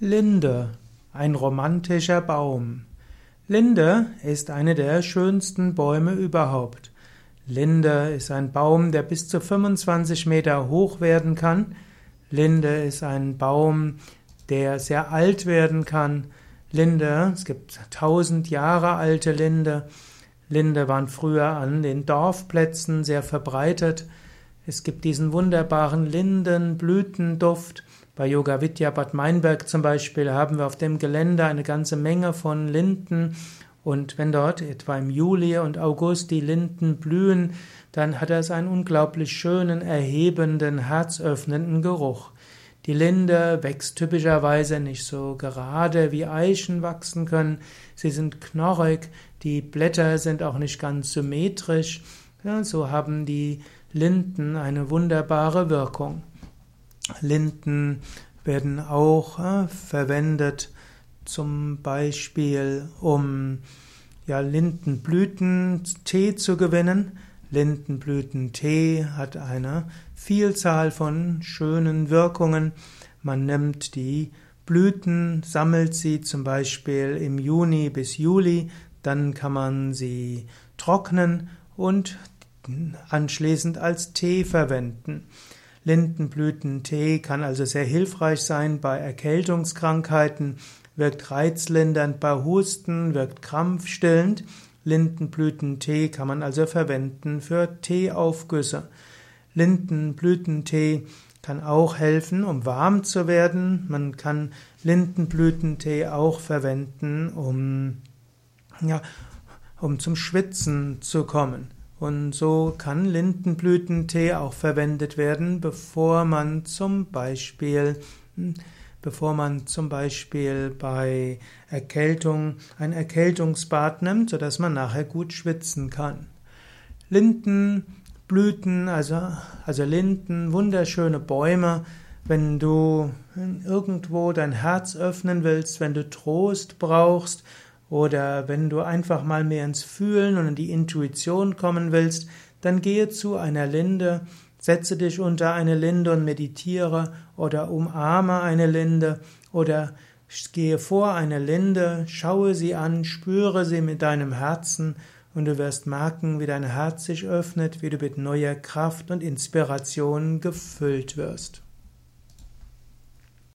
Linde, ein romantischer Baum. Linde ist eine der schönsten Bäume überhaupt. Linde ist ein Baum, der bis zu 25 Meter hoch werden kann. Linde ist ein Baum, der sehr alt werden kann. Linde, es gibt tausend Jahre alte Linde. Linde waren früher an den Dorfplätzen sehr verbreitet. Es gibt diesen wunderbaren Lindenblütenduft. Bei Yoga Vidya Bad Meinberg zum Beispiel haben wir auf dem Gelände eine ganze Menge von Linden und wenn dort etwa im Juli und August die Linden blühen, dann hat es einen unglaublich schönen, erhebenden, herzöffnenden Geruch. Die Linde wächst typischerweise nicht so gerade wie Eichen wachsen können. Sie sind knorrig, die Blätter sind auch nicht ganz symmetrisch. Ja, so haben die Linden eine wunderbare Wirkung. Linden werden auch äh, verwendet, zum Beispiel um ja, Lindenblütentee zu gewinnen. Lindenblütentee hat eine Vielzahl von schönen Wirkungen. Man nimmt die Blüten, sammelt sie zum Beispiel im Juni bis Juli, dann kann man sie trocknen und anschließend als Tee verwenden. Lindenblütentee kann also sehr hilfreich sein bei Erkältungskrankheiten, wirkt reizlindernd bei Husten, wirkt krampfstillend. Lindenblütentee kann man also verwenden für Teeaufgüsse. Lindenblütentee kann auch helfen, um warm zu werden. Man kann Lindenblütentee auch verwenden, um, ja, um zum Schwitzen zu kommen. Und so kann Lindenblütentee auch verwendet werden, bevor man zum Beispiel, hm, bevor man zum Beispiel bei Erkältung ein Erkältungsbad nimmt, sodass man nachher gut schwitzen kann. Lindenblüten, also, also Linden, wunderschöne Bäume, wenn du irgendwo dein Herz öffnen willst, wenn du Trost brauchst, oder wenn du einfach mal mehr ins Fühlen und in die Intuition kommen willst, dann gehe zu einer Linde, setze dich unter eine Linde und meditiere oder umarme eine Linde oder gehe vor eine Linde, schaue sie an, spüre sie mit deinem Herzen und du wirst merken, wie dein Herz sich öffnet, wie du mit neuer Kraft und Inspiration gefüllt wirst.